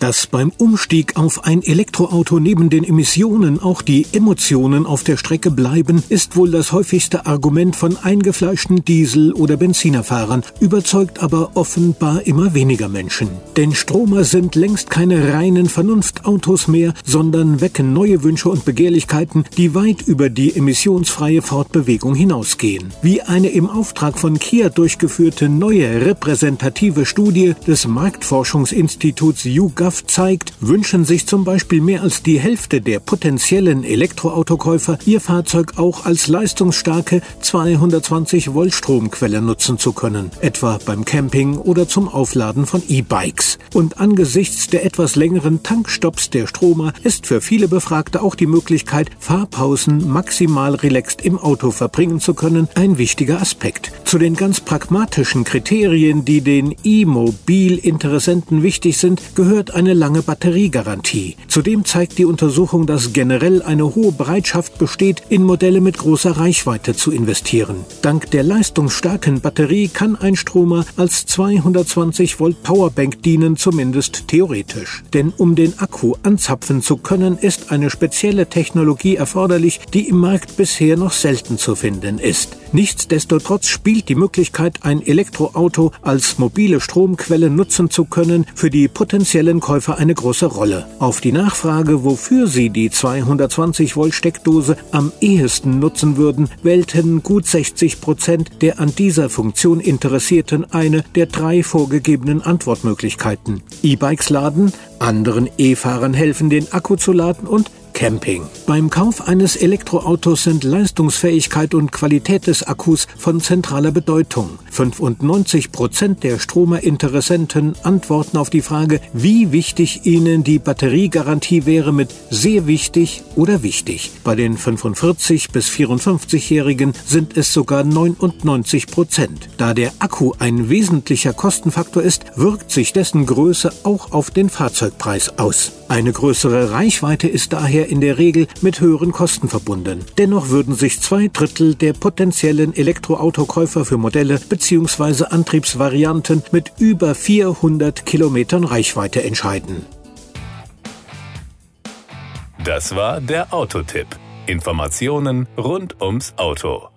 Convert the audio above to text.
Dass beim Umstieg auf ein Elektroauto neben den Emissionen auch die Emotionen auf der Strecke bleiben, ist wohl das häufigste Argument von eingefleischten Diesel- oder Benzinerfahrern, überzeugt aber offenbar immer weniger Menschen. Denn Stromer sind längst keine reinen Vernunftautos mehr, sondern wecken neue Wünsche und Begehrlichkeiten, die weit über die emissionsfreie Fortbewegung hinausgehen. Wie eine im Auftrag von Kia durchgeführte neue repräsentative Studie des Marktforschungsinstituts YouGov Wissenschaft zeigt, wünschen sich zum Beispiel mehr als die Hälfte der potenziellen Elektroautokäufer, ihr Fahrzeug auch als leistungsstarke 220 Volt Stromquelle nutzen zu können, etwa beim Camping oder zum Aufladen von E-Bikes. Und angesichts der etwas längeren Tankstops der Stromer ist für viele Befragte auch die Möglichkeit, Fahrpausen maximal relaxed im Auto verbringen zu können, ein wichtiger Aspekt. Zu den ganz pragmatischen Kriterien, die den E-Mobil-Interessenten wichtig sind, gehört eine lange Batteriegarantie. Zudem zeigt die Untersuchung, dass generell eine hohe Bereitschaft besteht, in Modelle mit großer Reichweite zu investieren. Dank der leistungsstarken Batterie kann ein Stromer als 220 Volt Powerbank dienen, zumindest theoretisch. Denn um den Akku anzapfen zu können, ist eine spezielle Technologie erforderlich, die im Markt bisher noch selten zu finden ist. Nichtsdestotrotz spielt die Möglichkeit, ein Elektroauto als mobile Stromquelle nutzen zu können, für die potenziellen Käufer eine große Rolle. Auf die Nachfrage, wofür sie die 220 Volt Steckdose am ehesten nutzen würden, wählten gut 60 Prozent der an dieser Funktion Interessierten eine der drei vorgegebenen Antwortmöglichkeiten. E-Bikes laden, anderen E-Fahrern helfen, den Akku zu laden und Camping. Beim Kauf eines Elektroautos sind Leistungsfähigkeit und Qualität des Akkus von zentraler Bedeutung. 95 Prozent der Stromerinteressenten antworten auf die Frage, wie wichtig ihnen die Batteriegarantie wäre mit sehr wichtig oder wichtig. Bei den 45 bis 54-Jährigen sind es sogar 99 Prozent. Da der Akku ein wesentlicher Kostenfaktor ist, wirkt sich dessen Größe auch auf den Fahrzeugpreis aus. Eine größere Reichweite ist daher in der Regel mit höheren Kosten verbunden. Dennoch würden sich zwei Drittel der potenziellen Elektroautokäufer für Modelle bzw. Antriebsvarianten mit über 400 Kilometern Reichweite entscheiden. Das war der Autotipp. Informationen rund ums Auto.